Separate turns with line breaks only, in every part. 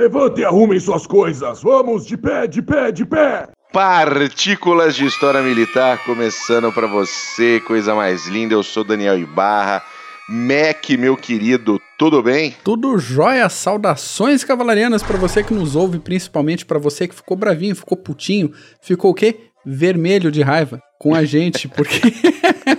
Levante e arrumem suas coisas. Vamos, de pé, de pé, de pé.
Partículas de História Militar começando para você, coisa mais linda. Eu sou Daniel Ibarra. Mac, meu querido, tudo bem?
Tudo jóia, saudações cavalarianas para você que nos ouve, principalmente para você que ficou bravinho, ficou putinho, ficou o quê? Vermelho de raiva com a gente, porque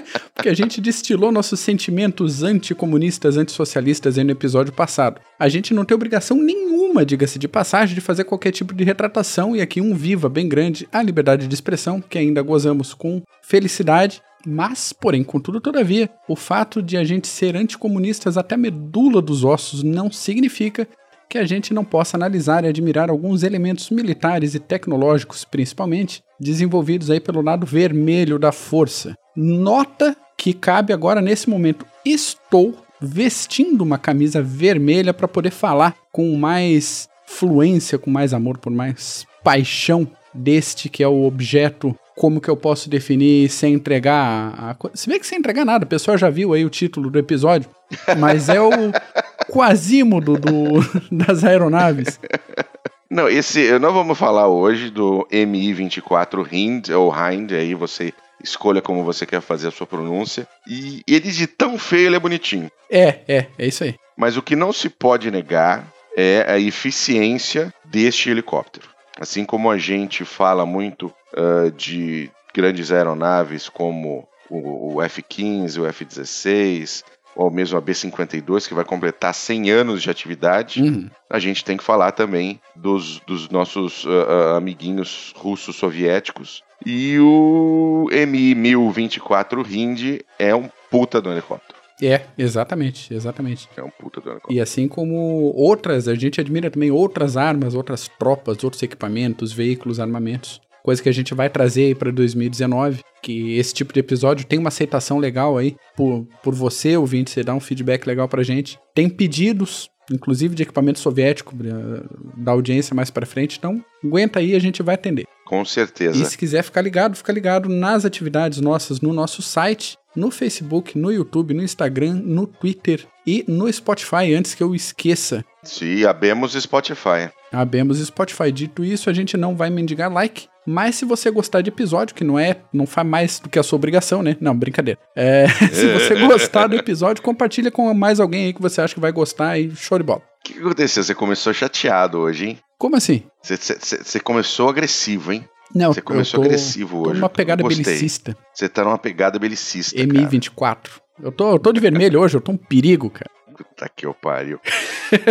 porque a gente destilou nossos sentimentos anticomunistas, antissocialistas aí no episódio passado. A gente não tem obrigação nenhuma, diga-se de passagem, de fazer qualquer tipo de retratação e aqui um viva bem grande a liberdade de expressão, que ainda gozamos com felicidade. Mas, porém, contudo, todavia, o fato de a gente ser anticomunistas até a medula dos ossos não significa que a gente não possa analisar e admirar alguns elementos militares e tecnológicos, principalmente, desenvolvidos aí pelo lado vermelho da força. Nota que cabe agora nesse momento. Estou vestindo uma camisa vermelha para poder falar com mais fluência, com mais amor, por mais paixão deste que é o objeto. Como que eu posso definir sem entregar a, Se bem que sem entregar nada, o pessoal já viu aí o título do episódio, mas é o quasímodo do, das aeronaves.
Não, esse, nós vamos falar hoje do Mi-24 Hind, ou Hind, aí você escolha como você quer fazer a sua pronúncia. E ele de tão feio, ele é bonitinho.
É, é, é isso aí.
Mas o que não se pode negar é a eficiência deste helicóptero. Assim como a gente fala muito uh, de grandes aeronaves como o, o F-15, o F-16, ou mesmo a B-52, que vai completar 100 anos de atividade, uhum. a gente tem que falar também dos, dos nossos uh, uh, amiguinhos russos soviéticos. E o Mi-1024 Hind é um puta do helicóptero.
É, exatamente, exatamente.
É um puta do helicóptero.
E assim como outras, a gente admira também outras armas, outras tropas, outros equipamentos, veículos, armamentos coisa que a gente vai trazer aí para 2019, que esse tipo de episódio tem uma aceitação legal aí por, por você, ouvinte, você dá um feedback legal pra gente. Tem pedidos, inclusive de equipamento soviético eh, da audiência mais para frente, então aguenta aí, a gente vai atender.
Com certeza.
E se quiser ficar ligado, fica ligado nas atividades nossas no nosso site, no Facebook, no YouTube, no Instagram, no Twitter e no Spotify, antes que eu esqueça.
Sim, abemos Spotify.
Abemos Spotify. Dito isso, a gente não vai mendigar like, mas se você gostar de episódio, que não é, não faz mais do que a sua obrigação, né? Não, brincadeira. É, se você gostar do episódio, compartilha com mais alguém aí que você acha que vai gostar e show de bola.
O que aconteceu? Você começou chateado hoje, hein?
Como assim?
Você, começou agressivo, hein?
Não,
você começou
tô,
agressivo hoje.
Tô numa pegada belicista.
Você tá numa pegada belicista.
MI24. Eu tô, eu tô de vermelho hoje, eu tô um perigo, cara.
Puta que eu pariu.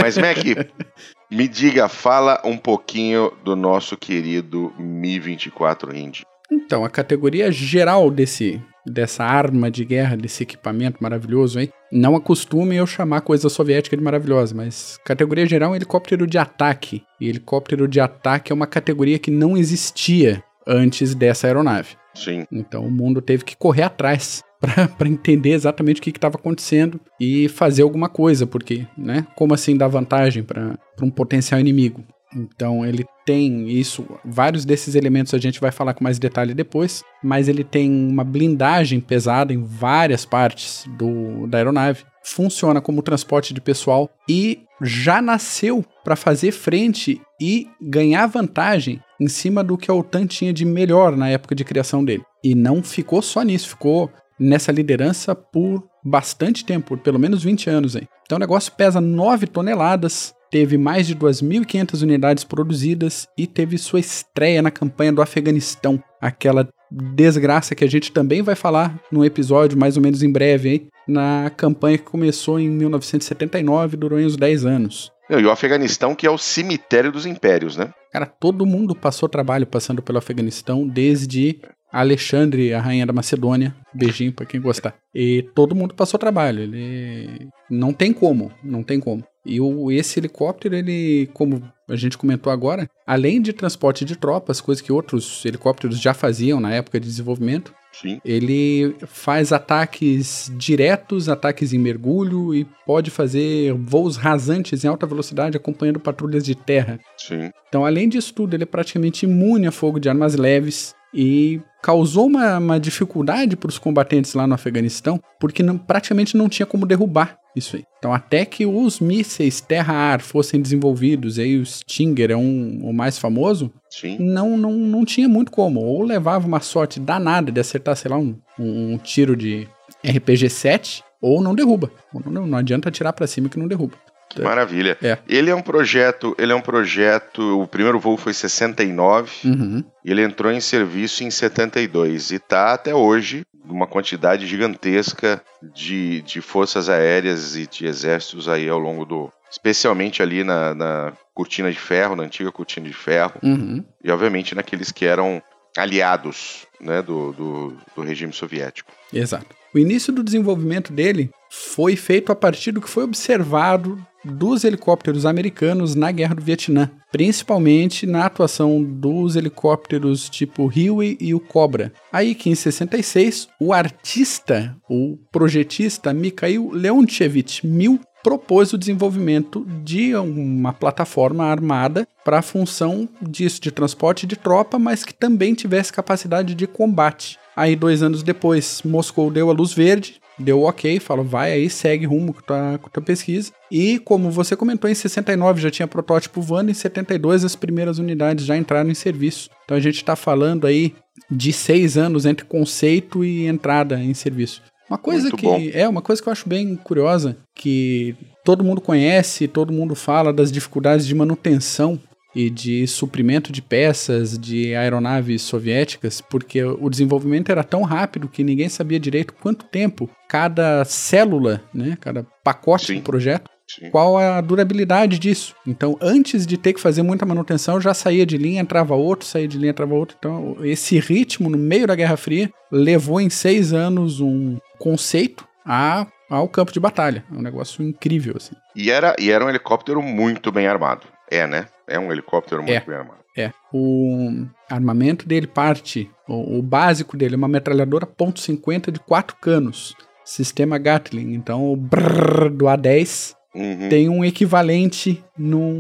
Mas, Mac, me diga, fala um pouquinho do nosso querido Mi-24 Hind.
Então, a categoria geral desse dessa arma de guerra, desse equipamento maravilhoso aí, não acostume eu chamar coisa soviética de maravilhosa, mas categoria geral é um helicóptero de ataque. E helicóptero de ataque é uma categoria que não existia antes dessa aeronave.
Sim.
Então o mundo teve que correr atrás para entender exatamente o que estava acontecendo e fazer alguma coisa, porque, né? Como assim dar vantagem para um potencial inimigo? Então ele tem isso, vários desses elementos a gente vai falar com mais detalhe depois, mas ele tem uma blindagem pesada em várias partes do, da aeronave, funciona como transporte de pessoal e já nasceu para fazer frente e ganhar vantagem em cima do que a OTAN tinha de melhor na época de criação dele. E não ficou só nisso, ficou nessa liderança por bastante tempo, por pelo menos 20 anos aí. Então o negócio pesa 9 toneladas, teve mais de 2.500 unidades produzidas e teve sua estreia na campanha do Afeganistão, aquela desgraça que a gente também vai falar num episódio mais ou menos em breve, hein? na campanha que começou em 1979 e durou uns 10 anos.
E o Afeganistão que é o cemitério dos impérios, né?
Cara, todo mundo passou trabalho passando pelo Afeganistão, desde Alexandre, a rainha da Macedônia. Beijinho pra quem gostar. E todo mundo passou trabalho. Ele não tem como, não tem como. E o, esse helicóptero, ele, como a gente comentou agora, além de transporte de tropas, coisa que outros helicópteros já faziam na época de desenvolvimento,
Sim.
ele faz ataques diretos, ataques em mergulho e pode fazer voos rasantes em alta velocidade acompanhando patrulhas de terra.
Sim.
Então, além disso tudo, ele é praticamente imune a fogo de armas leves e causou uma, uma dificuldade para os combatentes lá no Afeganistão, porque não, praticamente não tinha como derrubar Isso aí. Então, até que os mísseis terra-ar fossem desenvolvidos, aí o Stinger é um, o mais famoso,
Sim.
não, não, não tinha muito como. Ou levava uma sorte danada de acertar, sei lá, um, um tiro de RPG-7, ou não derruba. Não, não adianta atirar para cima que não derruba.
Que maravilha.
É.
Ele é um projeto, ele é um projeto, o primeiro voo foi em 69,
Uhum.
e ele entrou em serviço em 72 e tá até hoje uma quantidade gigantesca de, de forças aéreas e de exércitos aí ao longo do, especialmente ali na, na cortina de ferro, na antiga cortina de ferro,
Uhum.
e obviamente naqueles que eram aliados, né, do, do, do regime soviético.
Exato. O início do desenvolvimento dele foi feito a partir do que foi observado dos helicópteros americanos na Guerra do Vietnã, principalmente na atuação dos helicópteros tipo Huey e o Cobra. Aí que em 66, o artista, o projetista Mikhail Leontievich Mil propôs o desenvolvimento de uma plataforma armada para a função disso, de transporte de tropa, mas que também tivesse capacidade de combate. Aí, dois anos depois, Moscou deu a luz verde, deu ok, falou, vai aí, segue rumo com tua, com tua pesquisa. E, como você comentou, em 69 já tinha protótipo voando, em 72 as primeiras unidades já entraram em serviço. Então a gente está falando aí de seis anos entre conceito e entrada em serviço. Uma coisa
Muito
que
bom.
é uma coisa que eu acho bem curiosa, que todo mundo conhece, todo mundo fala das dificuldades de manutenção e de suprimento de peças de aeronaves soviéticas, porque o desenvolvimento era tão rápido que ninguém sabia direito quanto tempo cada célula, né, cada pacote
Sim.
do projeto
Sim.
qual a durabilidade disso. Então, antes de ter que fazer muita manutenção, já saía de linha, entrava outro, saía de linha, entrava outro. Então, esse ritmo no meio da Guerra Fria levou em seis anos um conceito a, ao campo de batalha. É um negócio incrível, assim.
E era, e era um helicóptero muito bem armado. É, né? É um helicóptero muito
É.
bem armado.
É, o armamento dele parte, o, o básico dele é uma metralhadora .50 de quatro canos, sistema Gatling. Então, o brrr do A10
Uhum.
tem um equivalente num,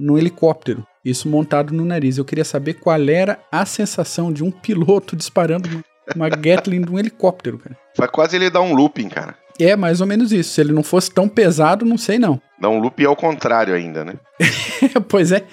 num helicóptero. Isso montado no nariz. Eu queria saber qual era a sensação de um piloto disparando uma, uma Gatling de um helicóptero, cara.
Faz quase ele dar um looping, cara.
É mais ou menos isso. Se ele não fosse tão pesado, não sei não.
Dá um looping ao contrário ainda, né?
pois é.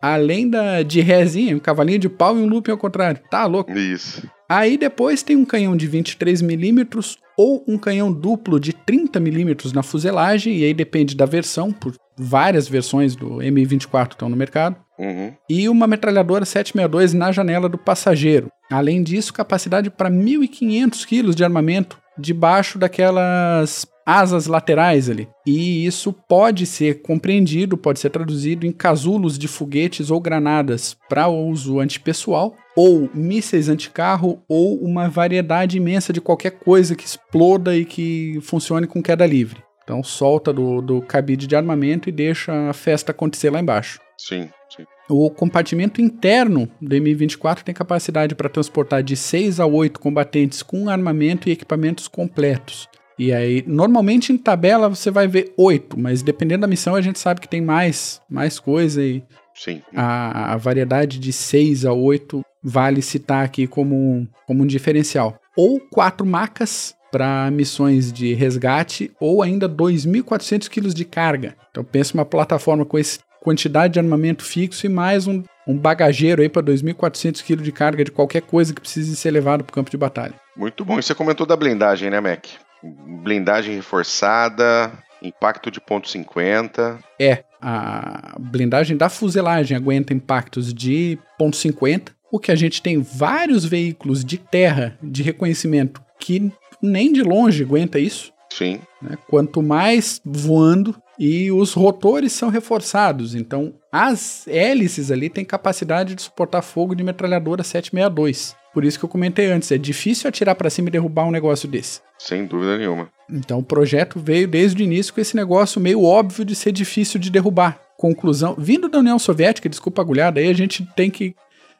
Além da de rézinha, um cavalinho de pau e um looping ao contrário. Tá louco.
Isso.
Aí depois tem um canhão de 23mm ou um canhão duplo de 30mm na fuselagem, e aí depende da versão, por várias versões do M24 estão no mercado.
Uhum.
e uma metralhadora 762 na janela do passageiro. Além disso, capacidade para 1.500 quilos de armamento debaixo daquelas asas laterais ali. E isso pode ser compreendido, pode ser traduzido em casulos de foguetes ou granadas para uso antipessoal, ou mísseis anticarro, ou uma variedade imensa de qualquer coisa que exploda e que funcione com queda livre. Então solta do, do cabide de armamento e deixa a festa acontecer lá embaixo.
Sim, sim.
O compartimento interno do Mi-24 tem capacidade para transportar de 6 a 8 combatentes com armamento e equipamentos completos. E aí, normalmente em tabela você vai ver 8, mas dependendo da missão a gente sabe que tem mais, mais coisa e
Sim.
a, a variedade de 6 a 8 vale citar aqui como, um- como um diferencial. Ou 4 macas para missões de resgate, ou ainda 2.400 quilos de carga. Então pensa uma plataforma com essa quantidade de armamento fixo e mais um, um bagageiro aí para 2.400 quilos de carga de qualquer coisa que precise ser levado para o campo de batalha.
Muito bom. E você comentou da blindagem, né, Mac? Blindagem reforçada, impacto de ponto .50.
É, a blindagem da fuselagem aguenta impactos de ponto .50, o que a gente tem vários veículos de terra de reconhecimento que nem de longe aguenta isso.
Sim.
né? Quanto mais voando e os rotores são reforçados, então as hélices ali têm capacidade de suportar fogo de metralhadora 762. Por isso que eu comentei antes, é difícil atirar para cima e derrubar um negócio desse.
Sem dúvida nenhuma.
Então o projeto veio desde o início com esse negócio meio óbvio de ser difícil de derrubar. Conclusão, vindo da União Soviética, desculpa a agulhada, aí a gente tem que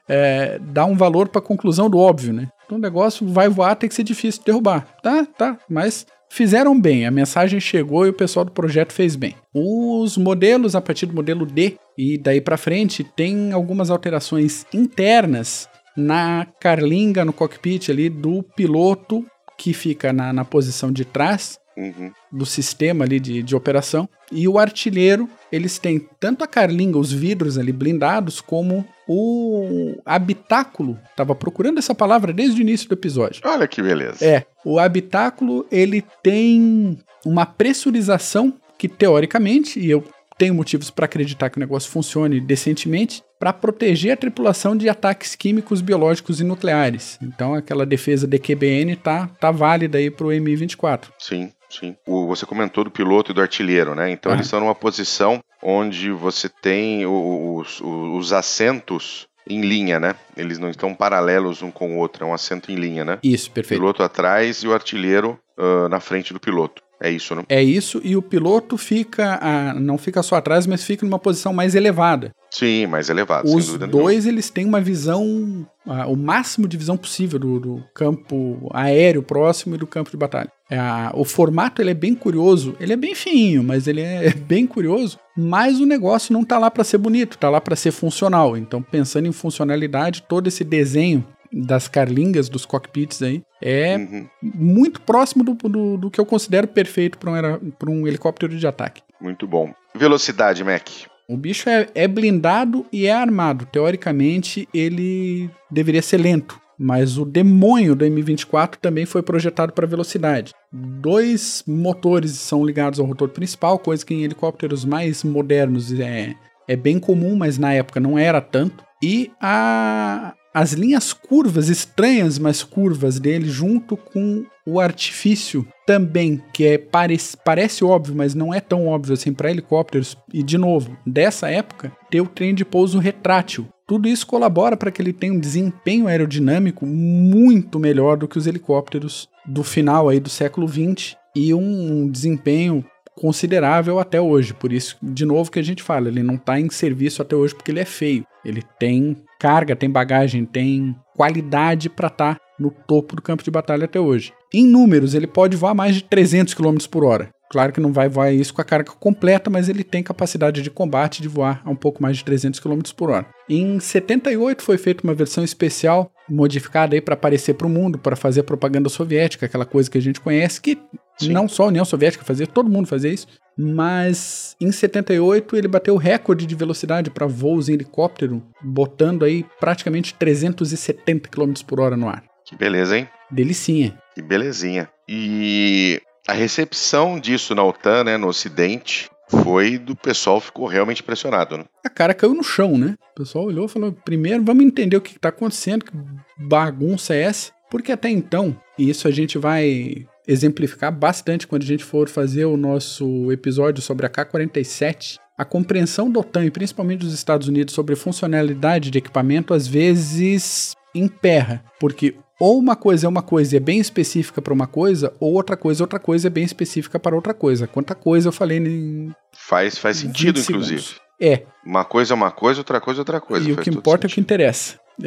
é, dar um valor para a conclusão do óbvio, né? Então o negócio vai voar, tem que ser difícil de derrubar. Tá, tá, mas fizeram bem, a mensagem chegou e o pessoal do projeto fez bem. Os modelos, a partir do modelo D e daí para frente, tem algumas alterações internas na carlinga, no cockpit ali do piloto que fica na, na posição de trás
Uhum.
do sistema ali de, de operação. E o artilheiro, eles têm tanto a carlinga, os vidros ali blindados, como o habitáculo. Tava procurando essa palavra desde o início do episódio.
Olha que beleza.
É, o habitáculo ele tem uma pressurização que teoricamente, e eu tenho motivos para acreditar que o negócio funcione decentemente, para proteger a tripulação de ataques químicos, biológicos e nucleares. Então aquela defesa DQBN tá, tá válida aí pro Mi-24.
Sim, sim. O- você comentou do piloto e do artilheiro, né? Então
Ah.
eles estão numa posição onde você tem o- os, os- os assentos em linha, né? Eles não estão paralelos um com o outro, é um assento em linha, né?
Isso,
O
perfeito.
piloto atrás e o artilheiro ah, na frente do piloto. É isso, né?
É isso, e o piloto fica, ah, não fica só atrás, mas fica numa posição mais elevada.
Sim, mais elevado, sem
Os
dúvida nenhuma.
dois, eles têm uma visão, ah, o máximo de visão possível do, do campo aéreo próximo e do campo de batalha. É, a- o formato, ele é bem curioso, ele é bem fininho, mas ele é bem curioso, mas o negócio não tá lá para ser bonito, tá lá para ser funcional. Então, pensando em funcionalidade, todo esse desenho das carlingas, dos cockpits aí, é
Uhum,
muito próximo do, do, do que eu considero perfeito para um, pra um helicóptero de ataque.
muito bom. Velocidade, Mac.
O bicho é, é blindado e é armado. Teoricamente, ele deveria ser lento. Mas o demônio do M24 também foi projetado para velocidade. Dois motores são ligados ao rotor principal, coisa que em helicópteros mais modernos é, é bem comum, mas na época não era tanto. E a, as linhas curvas, estranhas, mas curvas dele, junto com o artifício também, que é parece, parece óbvio, mas não é tão óbvio assim para helicópteros. E de novo, dessa época, ter o trem de pouso retrátil. Tudo isso colabora para que ele tenha um desempenho aerodinâmico muito melhor do que os helicópteros do final aí do século 20 e um desempenho considerável até hoje. Por isso, de novo, que a gente fala, ele não está em serviço até hoje porque ele é feio. Ele tem carga, tem bagagem, tem qualidade para estar no topo do campo de batalha até hoje. Em números, ele pode voar mais de 300 km por hora. Claro que não vai voar isso com a carga completa, mas ele tem capacidade de combate de voar a um pouco mais de 300 km por hora. Em 78 foi feita uma versão especial modificada aí para aparecer para o mundo, para fazer propaganda soviética, aquela coisa que a gente conhece que
Sim.
não só a União Soviética fazia, todo mundo fazia isso. Mas em 78 ele bateu o recorde de velocidade para voos em helicóptero, botando aí praticamente 370 km por hora no ar.
Que beleza, hein?
Delicinha.
Que belezinha. E a recepção disso na OTAN, né, no Ocidente, foi do pessoal ficou realmente impressionado, né?
A cara caiu no chão, né? O pessoal olhou e falou: primeiro vamos entender o que está acontecendo, que bagunça é essa. Porque até então, e isso a gente vai exemplificar bastante quando a gente for fazer o nosso episódio sobre a K-47, a compreensão da OTAN e principalmente dos Estados Unidos sobre funcionalidade de equipamento às vezes emperra, porque ou uma coisa é uma coisa e é bem específica para uma coisa, ou outra coisa outra coisa é bem específica para outra coisa. Quanta coisa eu falei em
Faz, faz
20
sentido,
segundos.
inclusive.
É,
Uma coisa é uma coisa, outra coisa é outra coisa.
e o que importa é o que
sentido.
interessa.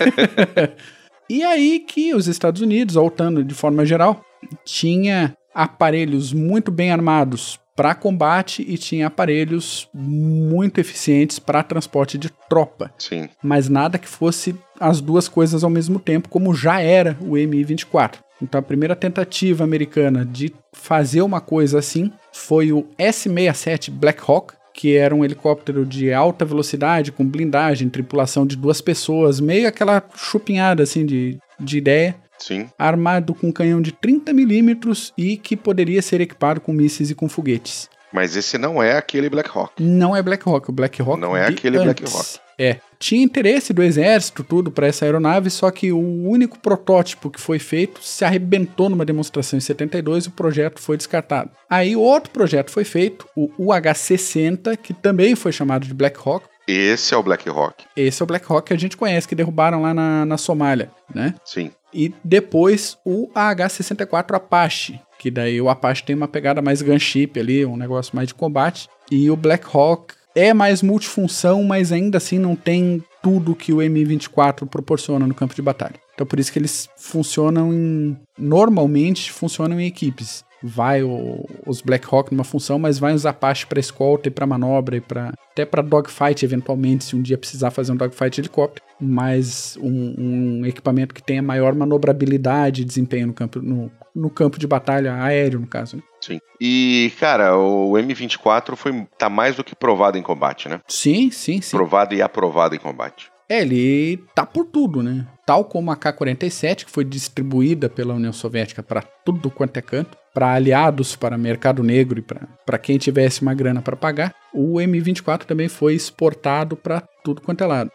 e aí que os Estados Unidos, a OTAN de forma geral, tinha aparelhos muito bem armados para combate e tinha aparelhos muito eficientes para transporte de tropa,
Sim,
mas nada que fosse as duas coisas ao mesmo tempo, como já era o Mi-24. Então a primeira tentativa americana de fazer uma coisa assim foi o S-67 Black Hawk, que era um helicóptero de alta velocidade, com blindagem, tripulação de duas pessoas, meio aquela chupinhada assim de, de ideia,
sim.
armado com um canhão de 30mm e que poderia ser equipado com mísseis e com foguetes.
Mas esse não é aquele Black Hawk.
Não é Black Hawk, o Black Hawk
Não é aquele Black
antes.
Hawk.
É. Tinha interesse do exército, tudo, para essa aeronave, só que o único protótipo que foi feito se arrebentou numa demonstração em 72 e o projeto foi descartado. Aí outro projeto foi feito, o UH-60, que também foi chamado de Black Hawk.
Esse é o Black Hawk.
Esse é o Black Hawk que a gente conhece, que derrubaram lá na, na Somália, né?
Sim.
E depois o AH-64 Apache, que daí o Apache tem uma pegada mais gunship ali, um negócio mais de combate. E o Black Hawk é mais multifunção, mas ainda assim não tem tudo que o M24 proporciona no campo de batalha. Então por isso que eles funcionam em... Normalmente funcionam em equipes. Vai o- os Black Hawk numa função, mas vai os Apache para escolta e para manobra e para até para dogfight eventualmente, se um dia precisar fazer um dogfight helicóptero. Mas um, um equipamento que tenha maior manobrabilidade e desempenho no campo, no no campo de batalha aéreo, no caso. Né?
Sim. E, cara, o M24 foi, tá mais do que provado em combate, né?
Sim, sim, sim.
Provado e aprovado em combate.
É, ele tá por tudo, né? Tal como a K-47, que foi distribuída pela União Soviética para tudo quanto é canto, para aliados, para mercado negro e para quem tivesse uma grana para pagar, o M24 também foi exportado para tudo quanto é lado.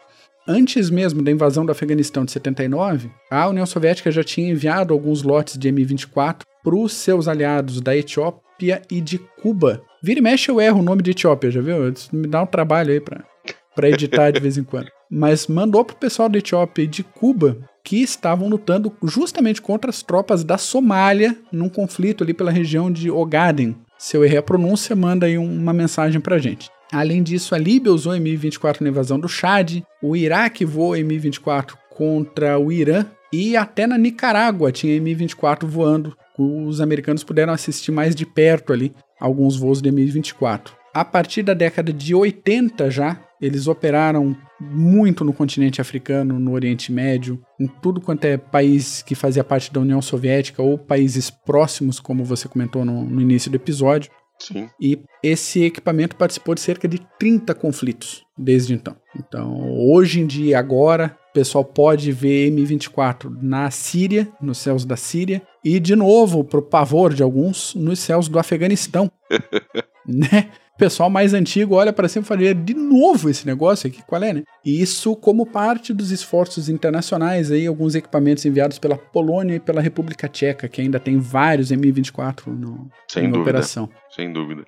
Antes mesmo da invasão do Afeganistão de 79, a União Soviética já tinha enviado alguns lotes de M24 para os seus aliados da Etiópia e de Cuba. Vira e mexe eu erro o nome de Etiópia, já viu? Isso me dá um trabalho aí para editar de vez em quando. Mas mandou pro pessoal da Etiópia e de Cuba que estavam lutando justamente contra as tropas da Somália num conflito ali pela região de Ogaden. Se eu errei a pronúncia, manda aí uma mensagem pra gente. Além disso, a Líbia usou Mi-24 na invasão do Chad, o Iraque voou Mi-24 contra o Irã e até na Nicarágua tinha Mi-24 voando. Os americanos puderam assistir mais de perto ali alguns voos de Mi-24. A partir da década de 80 já, eles operaram muito no continente africano, no Oriente Médio, em tudo quanto é país que fazia parte da União Soviética ou países próximos, como você comentou no, no início do episódio.
Sim.
E esse equipamento participou de cerca de 30 conflitos desde então. Então, hoje em dia, agora, o pessoal pode ver M24 na Síria, nos céus da Síria, e de novo, pro pavor de alguns, nos céus do Afeganistão. né? O pessoal mais antigo olha para cima e fala: de novo esse negócio aqui, qual é, né? E isso como parte dos esforços internacionais aí, alguns equipamentos enviados pela Polônia e pela República Tcheca, que ainda tem vários M24 no,
Sem
em
dúvida.
operação.
Sem dúvida.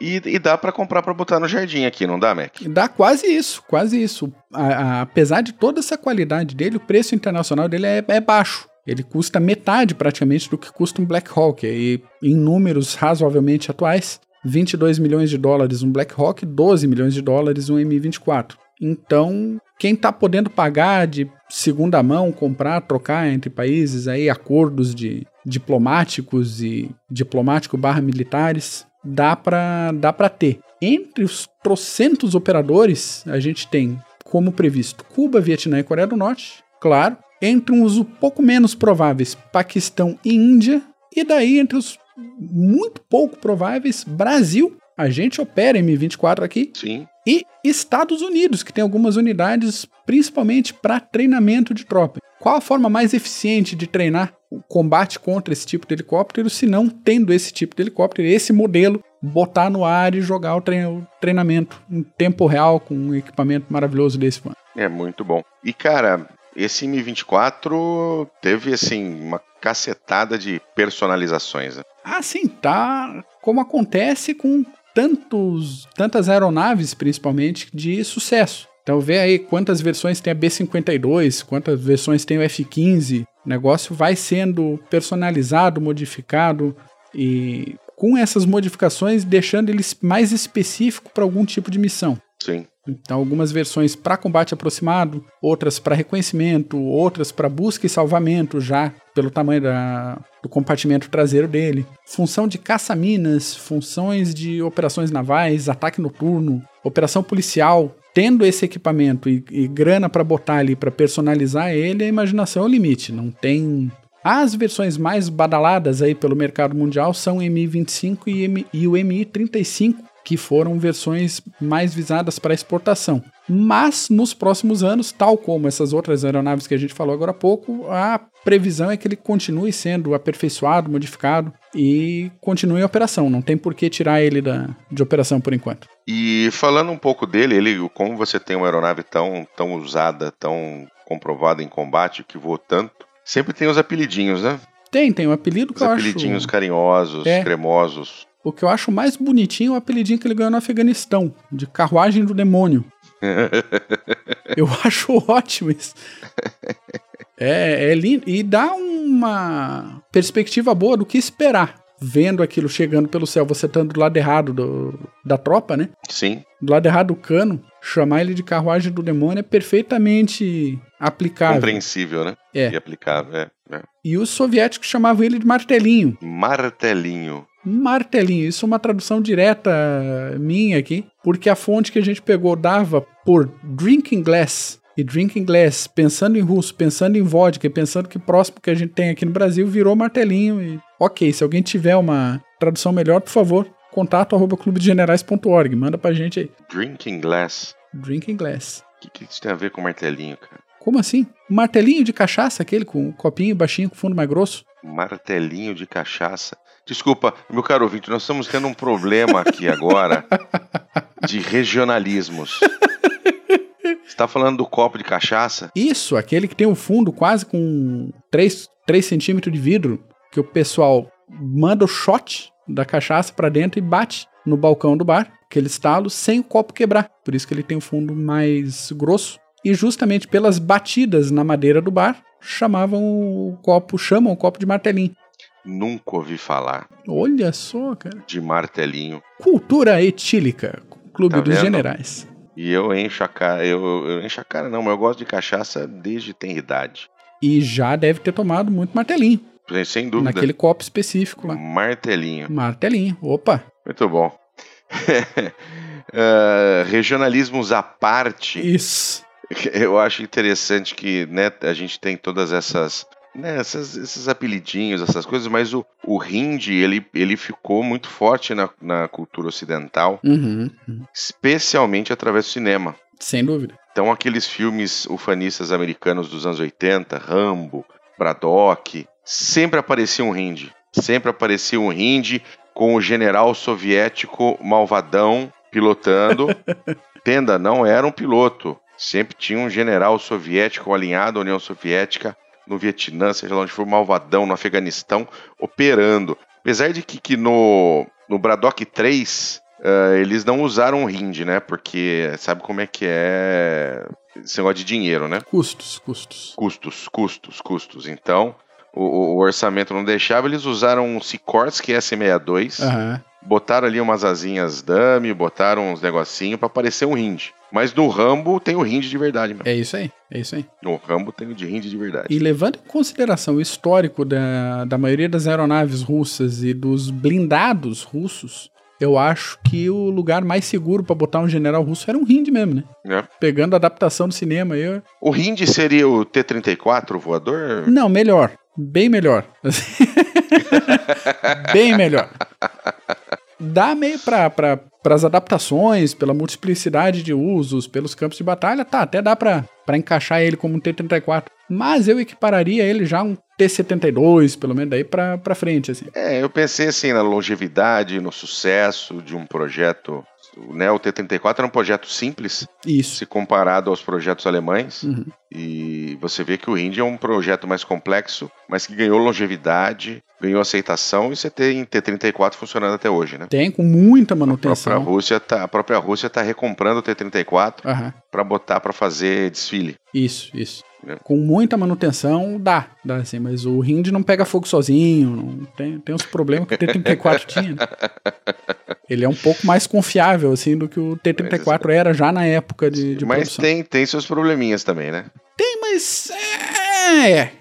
E, e dá para comprar para botar no jardim aqui, não dá, Mac?
Dá quase isso, quase isso. A- a- apesar de toda essa qualidade dele, o preço internacional dele é, é baixo. Ele custa metade praticamente do que custa um Black Hawk. E em números razoavelmente atuais, 22 milhões de dólares um Black Hawk, 12 milhões de dólares um M24. Então, quem está podendo pagar de segunda mão, comprar, trocar entre países aí acordos de diplomáticos e diplomático barra militares, dá para dá para ter. Entre os trocentos operadores, a gente tem, como previsto, Cuba, Vietnã e Coreia do Norte, claro. Entre uns um pouco menos prováveis, Paquistão e Índia. E daí, entre os muito pouco prováveis, Brasil. A gente opera M24 aqui.
Sim.
E Estados Unidos, que tem algumas unidades, principalmente para treinamento de tropa. Qual a forma mais eficiente de treinar o combate contra esse tipo de helicóptero, se não tendo esse tipo de helicóptero, esse modelo, botar no ar e jogar o, trein- o treinamento em tempo real com um equipamento maravilhoso desse, mano?
É muito bom. E, cara, esse M24 teve, assim, uma cacetada de personalizações. né?
Ah, sim, tá. Como acontece com tantos, tantas aeronaves, principalmente, de sucesso. Então vê aí quantas versões tem a B-52, quantas versões tem o F-15. O negócio vai sendo personalizado, modificado e com essas modificações deixando ele mais específico para algum tipo de missão.
Sim.
Então, algumas versões para combate aproximado, outras para reconhecimento, outras para busca e salvamento, já pelo tamanho da- do compartimento traseiro dele. Função de caça-minas, funções de operações navais, ataque noturno, operação policial. Tendo esse equipamento e, e grana para botar ali para personalizar ele, a imaginação é o limite. Não tem. As versões mais badaladas aí pelo mercado mundial são o MI-25 e, e o MI-35, que foram versões mais visadas para exportação. Mas nos próximos anos, tal como essas outras aeronaves que a gente falou agora há pouco, a previsão é que ele continue sendo aperfeiçoado, modificado e continue em operação. Não tem por que tirar ele da, de operação por enquanto.
E falando um pouco dele, ele, como você tem uma aeronave tão, tão usada, tão comprovada em combate, que voa tanto, sempre tem os apelidinhos, né?
Tem, tem um apelido que
Os
eu
apelidinhos
acho.
carinhosos,
É.
cremosos.
O que eu acho mais bonitinho é o apelidinho que ele ganhou no Afeganistão, de carruagem do demônio. Eu acho ótimo isso. É, é lindo. E dá uma perspectiva boa do que esperar. Vendo aquilo chegando pelo céu, você estando do lado errado do- da tropa, né?
Sim,
Do lado errado do cano, chamar ele de carruagem do demônio é perfeitamente aplicável.
compreensível, né?
É.
E aplicável, é, é.
E os soviéticos chamavam ele de martelinho.
Martelinho.
Martelinho, isso é uma tradução direta minha aqui, porque a fonte que a gente pegou dava por drinking glass, E drinking glass, pensando em russo, pensando em vodka, pensando que próximo que a gente tem aqui no Brasil virou martelinho. E ok, se alguém tiver uma tradução melhor, por favor, contato arroba clubedegenerais.org. Manda pra gente aí.
Drinking glass.
Drinking glass.
O que, que isso tem a ver com martelinho, cara?
Como assim? Um martelinho de cachaça, aquele com um copinho baixinho com fundo mais grosso?
Martelinho de cachaça. Desculpa, meu caro ouvinte, nós estamos tendo um problema aqui agora de regionalismos. Você tá falando do copo de cachaça?
Isso, aquele que tem o fundo quase com 3, 3 centímetros de vidro, que o pessoal manda o shot da cachaça para dentro e bate no balcão do bar, aquele estalo, sem o copo quebrar. Por isso que ele tem o fundo mais grosso. E justamente pelas batidas na madeira do bar, chamavam o copo, chamam o copo de martelinho.
Nunca ouvi falar
Olha só, cara.
de martelinho.
Cultura etílica, Clube
Tá
dos
vendo?
Generais.
E eu encho a cara. Eu, eu encho a cara, não, mas eu gosto de cachaça desde tem idade.
E já deve ter tomado muito martelinho.
Sem dúvida.
Naquele copo específico lá.
Martelinho.
Martelinho. Opa.
Muito bom. Eh, regionalismos à parte,
Isso.
eu acho interessante que né, a gente tem todas essas, né, essas- esses apelidinhos, essas coisas, mas o, o hindi ele, ele ficou muito forte na, na cultura ocidental,
Uhum, uhum.
especialmente através do cinema.
Sem dúvida.
Então, aqueles filmes ufanistas americanos dos anos 80, Rambo, Braddock, sempre aparecia um hindi. Sempre aparecia um hindi com o general soviético malvadão pilotando. Entenda, não era um piloto. Sempre tinha um general soviético alinhado à União Soviética no Vietnã, seja lá onde for, malvadão, no Afeganistão, operando. Apesar de que, que no, no Braddock 3 ah, eles não usaram o hindi, né? Porque sabe como é que é esse negócio de dinheiro, né?
Custos, custos.
Custos, custos, custos. Então, o, o- orçamento não deixava, eles usaram um Sikorsky S62,
Aham.
Botaram ali umas asinhas dummy, botaram uns negocinhos pra parecer um hindi. Mas no Rambo tem o hindi de verdade, meu.
É isso aí. É isso aí.
No Rambo tem o de hindi de verdade.
E levando em consideração o histórico da, da maioria das aeronaves russas e dos blindados russos, eu acho que o lugar mais seguro pra botar um general russo era um Hindi mesmo, né?
né?
Pegando a adaptação do cinema aí. eu-
O hindi seria o T-34, o voador?
Não, melhor. Bem melhor. Bem melhor. Dá meio pra, pra, pras adaptações, pela multiplicidade de usos, pelos campos de batalha, tá, até dá pra, pra encaixar ele como um T-34. Mas eu equipararia ele já a um T-72, pelo menos daí pra frente, assim.
É, eu pensei assim na longevidade, no sucesso de um projeto. Né, o T-34 era um projeto simples,
Isso.
se comparado aos projetos alemães.
Uhum.
E você vê que o Indy é um projeto mais complexo, mas que ganhou longevidade, ganhou aceitação e você tem T-34 funcionando até hoje, né?
Tem com muita
A própria
manutenção.
Rússia tá, a própria Rússia tá recomprando o T-34
Aham.
para botar para fazer desfile.
Isso, isso.
É.
Com muita manutenção, dá, dá assim, mas o Hind não pega fogo sozinho, não tem, tem uns problemas que o T-34 tinha, né? Ele é um pouco mais confiável, assim, do que o T-34 era já na época de, de
mas
produção.
tem, tem seus probleminhas também, né?
Tem, mas é,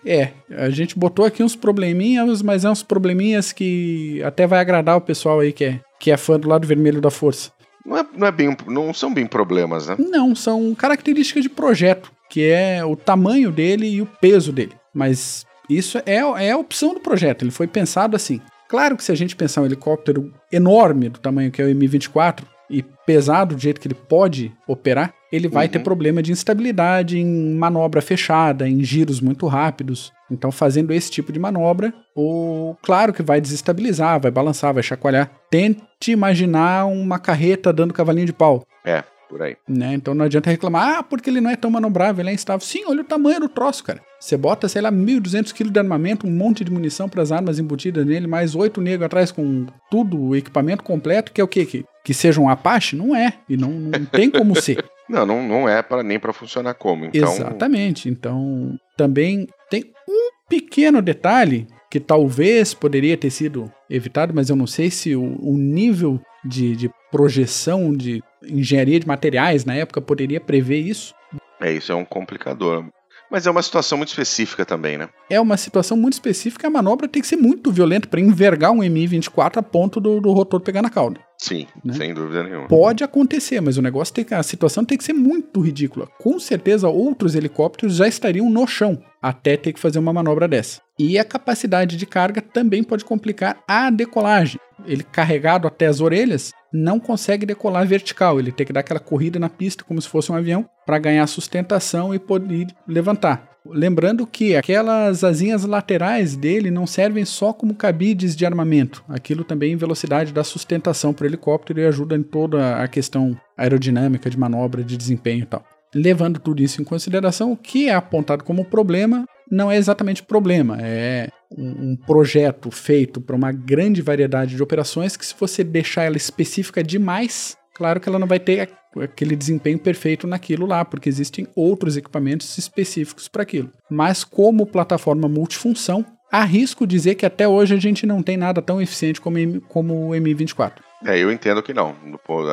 é, a gente botou aqui uns probleminhas, mas é uns probleminhas que até vai agradar o pessoal aí que é, que é fã do lado vermelho da força.
Não, é, não, é bem, não são bem problemas, né?
Não, são características de projeto, que é o tamanho dele e o peso dele. Mas isso é, é a opção do projeto, ele foi pensado assim. Claro que se a gente pensar um helicóptero enorme do tamanho que é o Mi-24 e pesado do jeito que ele pode operar, ele vai
Uhum.
ter problema de instabilidade em manobra fechada, em giros muito rápidos. Então, fazendo esse tipo de manobra, o claro que vai desestabilizar, vai balançar, vai chacoalhar. Tente imaginar uma carreta dando cavalinho de pau
É, por aí.
né? Então não adianta reclamar, ah, porque ele não é tão manobrável, ele é instável. Sim, olha o tamanho do troço, cara. Você bota, sei lá, 1.200 kg de armamento, um monte de munição para as armas embutidas nele, mais oito negros atrás com tudo, o equipamento completo, que é o quê? Que, que seja um Apache? Não é. E não, não tem como ser.
Não, não, não é para nem para funcionar como. Então,
Exatamente. Então, também tem um pequeno detalhe que talvez poderia ter sido evitado, mas eu não sei se o, o nível de, de projeção de engenharia de materiais na época poderia prever isso.
é isso, é um complicador. Mas é uma situação muito específica também, né?
É uma situação muito específica, a manobra tem que ser muito violenta para envergar um Mi-24 a ponto do, do rotor pegar na cauda.
Sim,
né?
sem dúvida nenhuma.
Pode acontecer, mas o negócio tem que, a situação tem que ser muito ridícula. Com certeza outros helicópteros já estariam no chão até ter que fazer uma manobra dessa. E a capacidade de carga também pode complicar a decolagem. Ele carregado até as orelhas não consegue decolar vertical, ele tem que dar aquela corrida na pista como se fosse um avião para ganhar sustentação e poder levantar. Lembrando que aquelas asinhas laterais dele não servem só como cabides de armamento. Aquilo também em velocidade dá sustentação para o helicóptero e ajuda em toda a questão aerodinâmica de manobra, de desempenho e tal. Levando tudo isso em consideração, o que é apontado como problema não é exatamente problema, é um projeto feito para uma grande variedade de operações que, se você deixar ela específica demais, claro que ela não vai ter aquele desempenho perfeito naquilo lá, porque existem outros equipamentos específicos para aquilo. Mas, como plataforma multifunção, arrisco dizer que até hoje a gente não tem nada tão eficiente como, como o Mi-24.
É, eu entendo que não.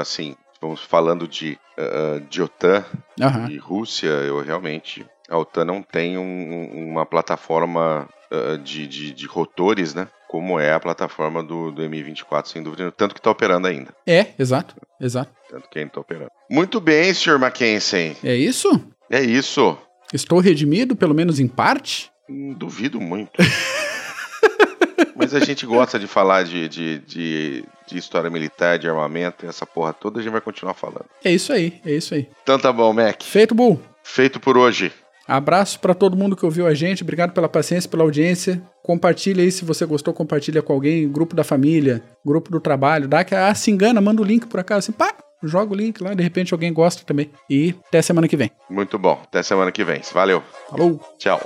Assim, falando de, uh, de OTAN uhum. e Rússia, eu realmente a OTAN não tem um, uma plataforma uh, de, de, de, rotores, né? Como é a plataforma do, do Mi-24, sem dúvida. Tanto que está operando ainda.
É, exato, exato.
Tanto que ainda está operando. Muito bem, Sr. Mackenzie.
É isso?
É isso.
Estou redimido, pelo menos em parte?
Hum, duvido muito. Mas a gente gosta de falar de, de, de, de, história militar, de armamento, essa porra toda, a gente vai continuar falando.
É isso aí, é isso aí.
Então tá bom, Mac.
Feito, Bull.
Feito por hoje.
Abraço para todo mundo que ouviu a gente. Obrigado pela paciência, pela audiência. Compartilha aí se você gostou, compartilha com alguém, grupo da família, grupo do trabalho. Dá que ah, se engana, manda o link por acaso, assim, pá, joga o link lá, de repente alguém gosta também. E até semana que vem.
Muito bom. Até semana que vem. Valeu.
Falou.
Tchau.